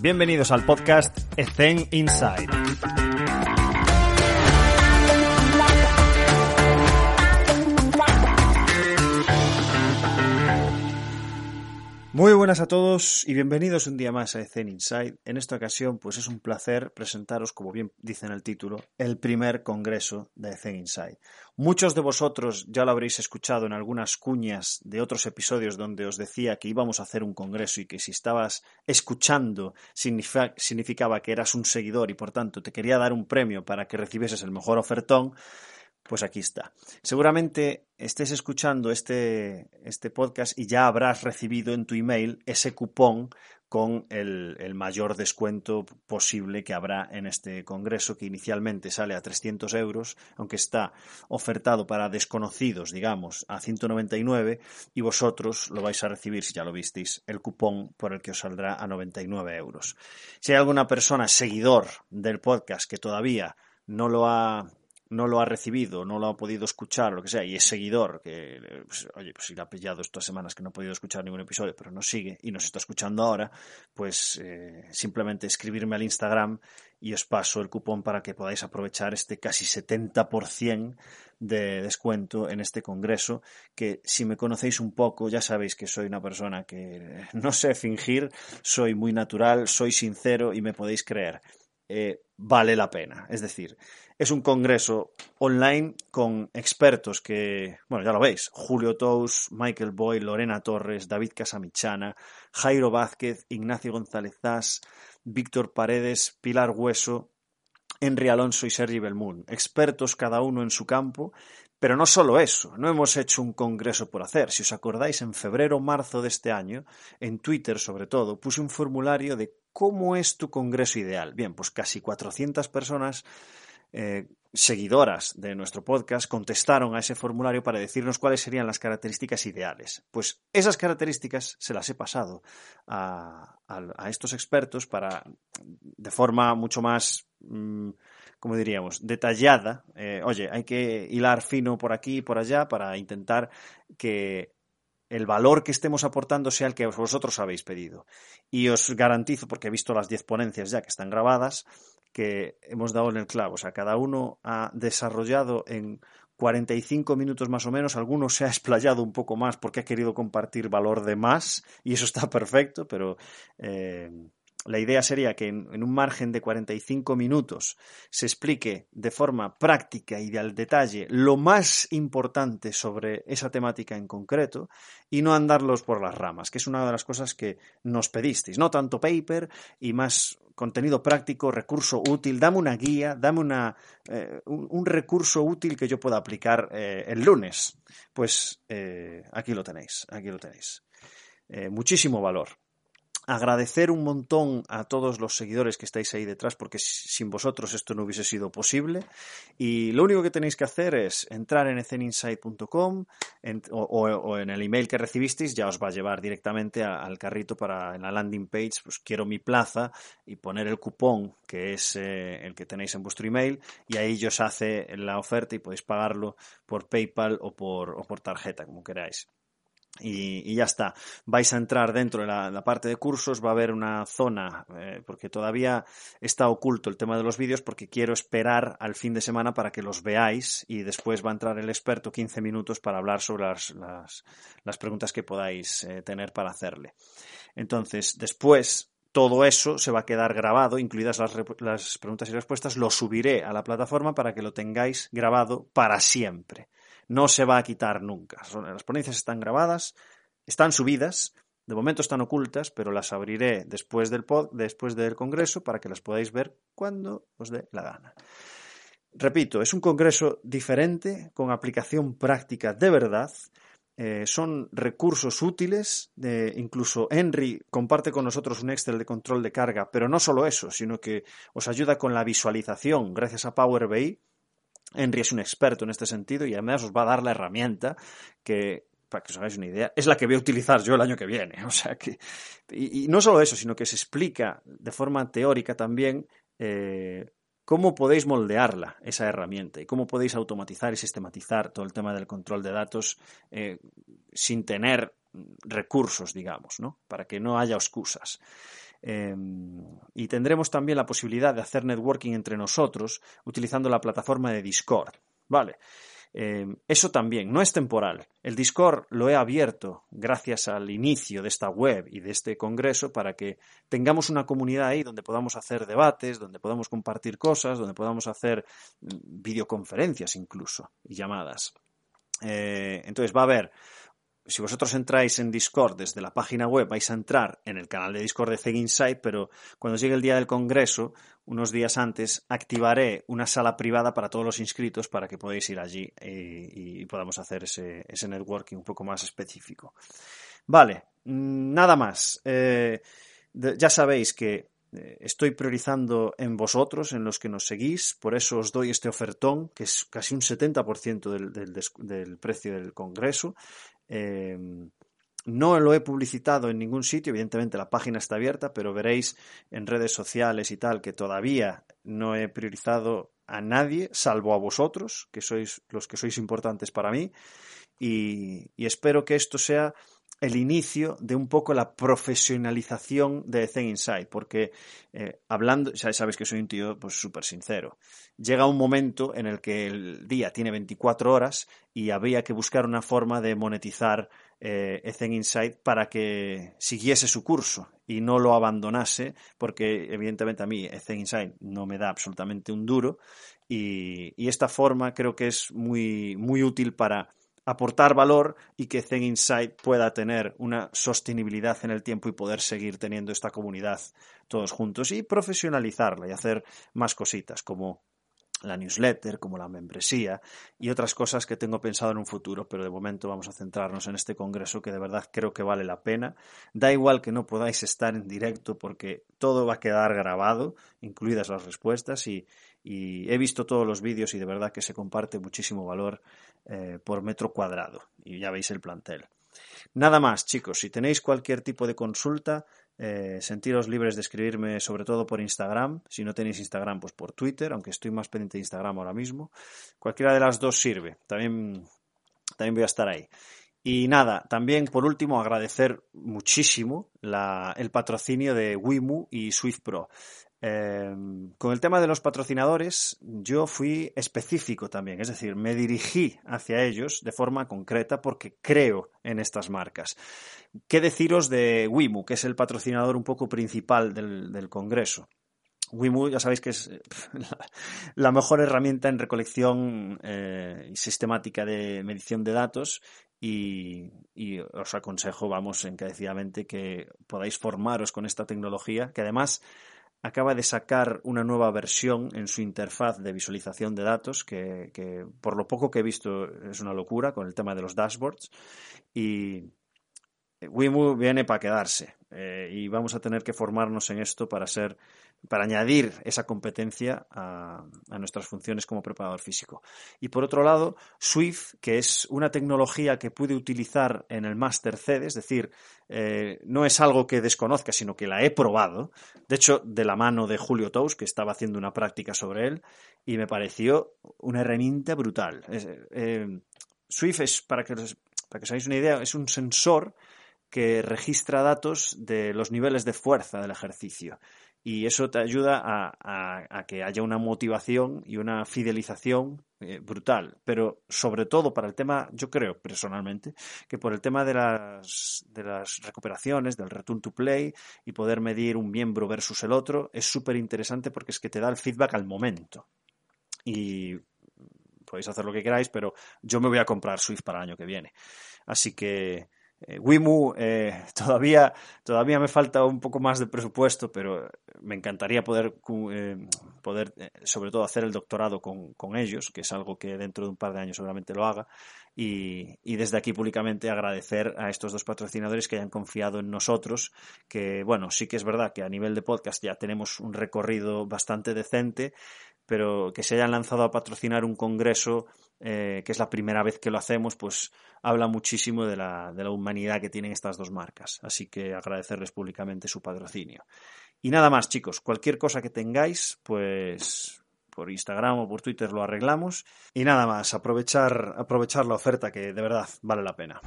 Bienvenidos al podcast Ethen Inside. Muy buenas a todos y bienvenidos un día más a Zen Inside. En esta ocasión, pues es un placer presentaros, como bien dice en el título, el primer congreso de Zen Inside. Muchos de vosotros ya lo habréis escuchado en algunas cuñas de otros episodios donde os decía que íbamos a hacer un congreso y que si estabas escuchando significaba que eras un seguidor y por tanto te quería dar un premio para que recibieses el mejor ofertón. Pues aquí está. Seguramente estés escuchando este, este podcast y ya habrás recibido en tu email ese cupón con el, el, mayor descuento posible que habrá en este congreso, que inicialmente sale a 300 euros, aunque está ofertado para desconocidos, digamos, a 199, y vosotros lo vais a recibir, si ya lo visteis, el cupón por el que os saldrá a 99 euros. Si hay alguna persona seguidor del podcast que todavía no lo ha no lo ha recibido, no lo ha podido escuchar, lo que sea, y es seguidor, que, pues, oye, pues si le ha pillado estas semanas que no ha podido escuchar ningún episodio, pero nos sigue y nos está escuchando ahora, pues eh, simplemente escribirme al Instagram y os paso el cupón para que podáis aprovechar este casi 70% de descuento en este congreso, que si me conocéis un poco ya sabéis que soy una persona que no sé fingir, soy muy natural, soy sincero y me podéis creer. Eh, vale la pena. Es decir, es un congreso online con expertos que, bueno, ya lo veis, Julio Tous, Michael Boy, Lorena Torres, David Casamichana, Jairo Vázquez, Ignacio González Zas, Víctor Paredes, Pilar Hueso, Henry Alonso y Sergi Belmún, expertos cada uno en su campo, pero no solo eso, no hemos hecho un congreso por hacer. Si os acordáis, en febrero o marzo de este año, en Twitter sobre todo, puse un formulario de cómo es tu congreso ideal. Bien, pues casi 400 personas eh, seguidoras de nuestro podcast contestaron a ese formulario para decirnos cuáles serían las características ideales. Pues esas características se las he pasado a, estos expertos para, de forma mucho más, mm, como diríamos, detallada. Eh, oye, hay que hilar fino por aquí y por allá para intentar que el valor que estemos aportando sea el que vosotros habéis pedido. Y os garantizo, porque he visto las 10 ponencias ya que están grabadas, que hemos dado en el clavo. O sea, cada uno ha desarrollado en 45 minutos más o menos, algunos se ha explayado un poco más porque ha querido compartir valor de más, y eso está perfecto, pero eh, la idea sería que en, un margen de 45 minutos se explique de forma práctica y al detalle lo más importante sobre esa temática en concreto y no andarlos por las ramas, que es una de las cosas que nos pedisteis. No tanto paper y más contenido práctico, recurso útil, dame una guía, dame una, eh, un, recurso útil que yo pueda aplicar eh, el lunes. Pues eh, aquí lo tenéis, aquí lo tenéis. muchísimo valor agradecer un montón a todos los seguidores que estáis ahí detrás, porque sin vosotros esto no hubiese sido posible. Y lo único que tenéis que hacer es entrar en eceninsight.com o, en el email que recibisteis, ya os va a llevar directamente al carrito para en la landing page, pues quiero mi plaza y poner el cupón que es eh, el que tenéis en vuestro email y ahí os hace la oferta y podéis pagarlo por PayPal o por, o por tarjeta, como queráis. Y, ya está. Vais a entrar dentro de la, parte de cursos, va a haber una zona, eh, porque todavía está oculto el tema de los vídeos, porque quiero esperar al fin de semana para que los veáis y después va a entrar el experto 15 minutos para hablar sobre las, las, preguntas que podáis eh, tener para hacerle. Entonces, después todo eso se va a quedar grabado, incluidas las, las, preguntas y respuestas, lo subiré a la plataforma para que lo tengáis grabado para siempre no se va a quitar nunca. Las ponencias están grabadas, están subidas, de momento están ocultas, pero las abriré después del, pod, después del congreso para que las podáis ver cuando os dé la gana. Repito, es un congreso diferente, con aplicación práctica de verdad. Eh, son recursos útiles. incluso Henry comparte con nosotros un Excel de control de carga, pero no solo eso, sino que os ayuda con la visualización gracias a Power BI Henry es un experto en este sentido y además os va a dar la herramienta que, para que os hagáis una idea, es la que voy a utilizar yo el año que viene. O sea que, y, no solo eso, sino que se explica de forma teórica también eh, cómo podéis moldearla, esa herramienta, y cómo podéis automatizar y sistematizar todo el tema del control de datos eh, sin tener recursos, digamos, ¿no? Para que no haya excusas. Em, y tendremos también la posibilidad de hacer networking entre nosotros utilizando la plataforma de Discord. Vale. Eh, eso también no es temporal. El Discord lo he abierto gracias al inicio de esta web y de este congreso para que tengamos una comunidad ahí donde podamos hacer debates, donde podamos compartir cosas, donde podamos hacer mm, videoconferencias incluso y llamadas. Eh, entonces va a haber si vosotros entráis en Discord desde la página web, vais a entrar en el canal de Discord de Zeg Insight, pero cuando llegue el día del congreso, unos días antes, activaré una sala privada para todos los inscritos para que podáis ir allí y, podamos hacer ese, networking un poco más específico. Vale, mm, nada más. Eh, ya sabéis que eh, estoy priorizando en vosotros, en los que nos seguís, por eso os doy este ofertón, que es casi un 70% del, del, precio del Congreso. Em, no lo he publicitado en ningún sitio, evidentemente la página está abierta, pero veréis en redes sociales y tal que todavía no he priorizado a nadie, salvo a vosotros, que sois los que sois importantes para mí, y espero que esto sea el inicio de un poco la profesionalización de Zen Insight, porque eh, hablando, ya sabes que soy un tío pues súper sincero, llega un momento en el que el día tiene 24 horas y habría que buscar una forma de monetizar eh, Insight para que siguiese su curso y no lo abandonase, porque evidentemente a mí Zen Insight no me da absolutamente un duro y, y esta forma creo que es muy, muy útil para aportar valor y que Zen Insight pueda tener una sostenibilidad en el tiempo y poder seguir teniendo esta comunidad todos juntos y profesionalizarla y hacer más cositas como la newsletter, como la membresía y otras cosas que tengo pensado en un futuro, pero de momento vamos a centrarnos en este congreso que de verdad creo que vale la pena. Da igual que no podáis estar en directo porque todo va a quedar grabado, incluidas las respuestas y, y he visto todos los vídeos y de verdad que se comparte muchísimo valor eh, por metro cuadrado y ya veis el plantel. Nada más, chicos, si tenéis cualquier tipo de consulta, eh, sentiros libres de escribirme sobre todo por Instagram. Si no tenéis Instagram, pues por Twitter, aunque estoy más pendiente de Instagram ahora mismo. Cualquiera de las dos sirve. También, también voy a estar ahí. Y nada, también por último agradecer muchísimo el patrocinio de Wimu y Swift Pro. Em, con el tema de los patrocinadores, yo fui específico también, es decir, me dirigí hacia ellos de forma concreta porque creo en estas marcas. ¿Qué deciros de Wimu, que es el patrocinador un poco principal del, Congreso? Wimu, ya sabéis que es la mejor herramienta en recolección eh, sistemática de medición de datos y, os aconsejo, vamos, encarecidamente que podáis formaros con esta tecnología, que además acaba de sacar una nueva versión en su interfaz de visualización de datos, que, por lo poco que he visto es una locura con el tema de los dashboards. Y Wimu viene para quedarse eh, y vamos a tener que formarnos en esto para ser para añadir esa competencia a, nuestras funciones como preparador físico. Y por otro lado, Swift, que es una tecnología que pude utilizar en el Master CD, es decir, eh, no es algo que desconozca, sino que la he probado, de hecho, de la mano de Julio Tous, que estaba haciendo una práctica sobre él, y me pareció una herramienta brutal. Eh, Swift es, para que, para que os hagáis una idea, es un sensor que registra datos de los niveles de fuerza del ejercicio y eso te ayuda a, que haya una motivación y una fidelización eh, brutal. Pero sobre todo para el tema, yo creo personalmente, que por el tema de las, de las recuperaciones, del return to play y poder medir un miembro versus el otro, es súper interesante porque es que te da el feedback al momento. Y podéis hacer lo que queráis, pero yo me voy a comprar Swift para el año que viene. Así que Wimu eh, todavía, todavía me falta un poco más de presupuesto, pero me encantaría poder, eh, poder sobre todo hacer el doctorado con, con, ellos, que es algo que dentro de un par de años seguramente lo haga. Y, y, desde aquí públicamente agradecer a estos dos patrocinadores que hayan confiado en nosotros, que bueno, sí que es verdad que a nivel de podcast ya tenemos un recorrido bastante decente, pero que se hayan lanzado a patrocinar un congreso, eh, que es la primera vez que lo hacemos, pues habla muchísimo de la, de la humanidad que tienen estas dos marcas. Así que agradecerles públicamente su patrocinio. Y nada más, chicos, cualquier cosa que tengáis, pues por Instagram o por Twitter lo arreglamos. Y nada más, aprovechar, aprovechar la oferta que de verdad vale la pena.